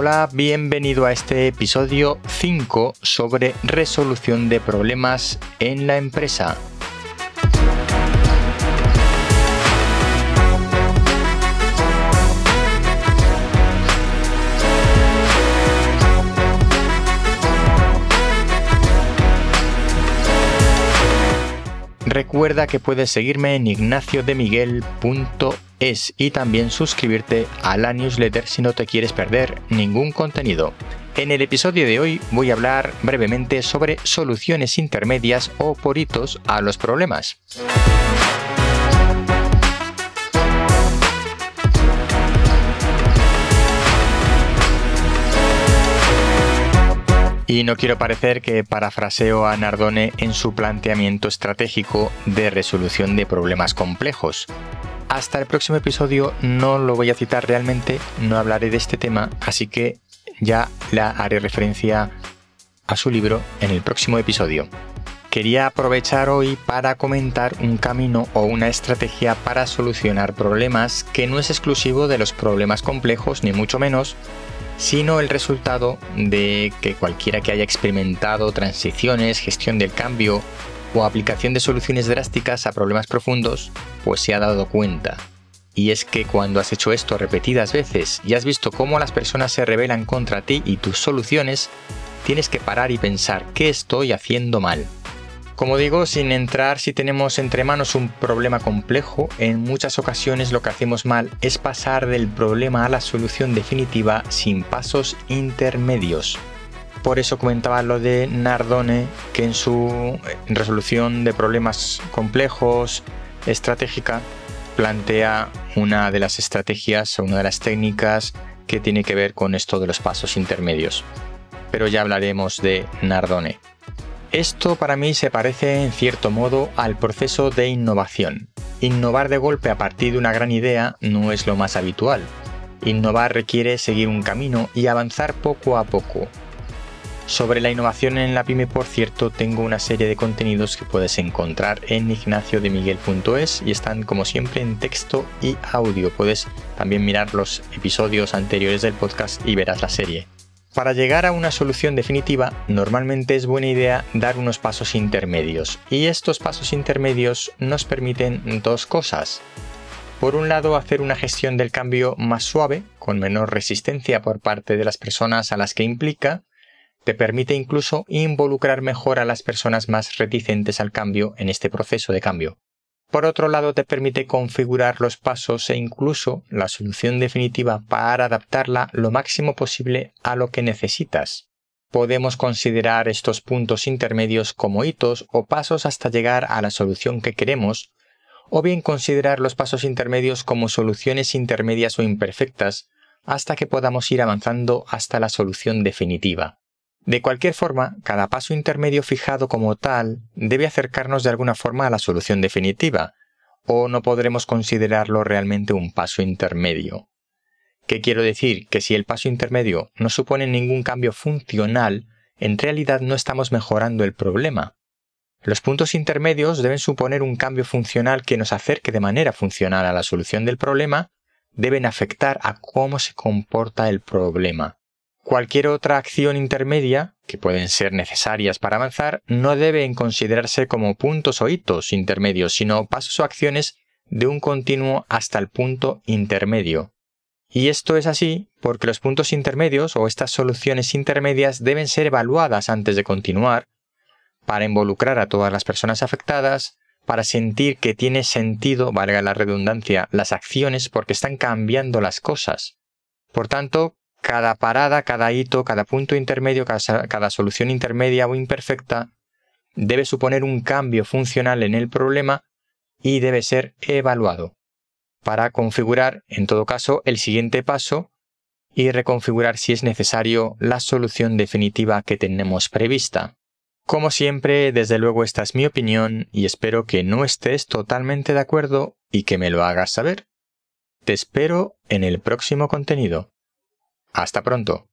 Hola, bienvenido a este episodio 5 sobre resolución de problemas en la empresa. Recuerda que puedes seguirme en ignaciodemiguel.es y también suscribirte a la newsletter si no te quieres perder ningún contenido. En el episodio de hoy voy a hablar brevemente sobre soluciones intermedias o poritos a los problemas. Y no quiero parecer que parafraseo a Nardone en su planteamiento estratégico de resolución de problemas complejos. Hasta el próximo episodio no lo voy a citar realmente, no hablaré de este tema, así que ya la haré referencia a su libro en el próximo episodio. Quería aprovechar hoy para comentar un camino o una estrategia para solucionar problemas que no es exclusivo de los problemas complejos, ni mucho menos, sino el resultado de que cualquiera que haya experimentado transiciones, gestión del cambio o aplicación de soluciones drásticas a problemas profundos, pues se ha dado cuenta. Y es que cuando has hecho esto repetidas veces y has visto cómo las personas se rebelan contra ti y tus soluciones, tienes que parar y pensar qué estoy haciendo mal. Como digo, sin entrar si tenemos entre manos un problema complejo, en muchas ocasiones lo que hacemos mal es pasar del problema a la solución definitiva sin pasos intermedios. Por eso comentaba lo de Nardone, que en su resolución de problemas complejos, estratégica, plantea una de las estrategias o una de las técnicas que tiene que ver con esto de los pasos intermedios. Pero ya hablaremos de Nardone. Esto para mí se parece en cierto modo al proceso de innovación. Innovar de golpe a partir de una gran idea no es lo más habitual. Innovar requiere seguir un camino y avanzar poco a poco. Sobre la innovación en la pyme, por cierto, tengo una serie de contenidos que puedes encontrar en ignaciodemiguel.es y están como siempre en texto y audio. Puedes también mirar los episodios anteriores del podcast y verás la serie. Para llegar a una solución definitiva, normalmente es buena idea dar unos pasos intermedios, y estos pasos intermedios nos permiten dos cosas. Por un lado, hacer una gestión del cambio más suave, con menor resistencia por parte de las personas a las que implica, te permite incluso involucrar mejor a las personas más reticentes al cambio en este proceso de cambio. Por otro lado, te permite configurar los pasos e incluso la solución definitiva para adaptarla lo máximo posible a lo que necesitas. Podemos considerar estos puntos intermedios como hitos o pasos hasta llegar a la solución que queremos, o bien considerar los pasos intermedios como soluciones intermedias o imperfectas hasta que podamos ir avanzando hasta la solución definitiva. De cualquier forma, cada paso intermedio fijado como tal debe acercarnos de alguna forma a la solución definitiva, o no podremos considerarlo realmente un paso intermedio. ¿Qué quiero decir? Que si el paso intermedio no supone ningún cambio funcional, en realidad no estamos mejorando el problema. Los puntos intermedios deben suponer un cambio funcional que nos acerque de manera funcional a la solución del problema, deben afectar a cómo se comporta el problema. Cualquier otra acción intermedia, que pueden ser necesarias para avanzar, no deben considerarse como puntos o hitos intermedios, sino pasos o acciones de un continuo hasta el punto intermedio. Y esto es así porque los puntos intermedios o estas soluciones intermedias deben ser evaluadas antes de continuar, para involucrar a todas las personas afectadas, para sentir que tiene sentido, valga la redundancia, las acciones porque están cambiando las cosas. Por tanto, cada parada, cada hito, cada punto intermedio, cada, solución intermedia o imperfecta debe suponer un cambio funcional en el problema y debe ser evaluado para configurar, en todo caso, el siguiente paso y reconfigurar si es necesario la solución definitiva que tenemos prevista. Como siempre, desde luego esta es mi opinión y espero que no estés totalmente de acuerdo y que me lo hagas saber. Te espero en el próximo contenido. Hasta pronto.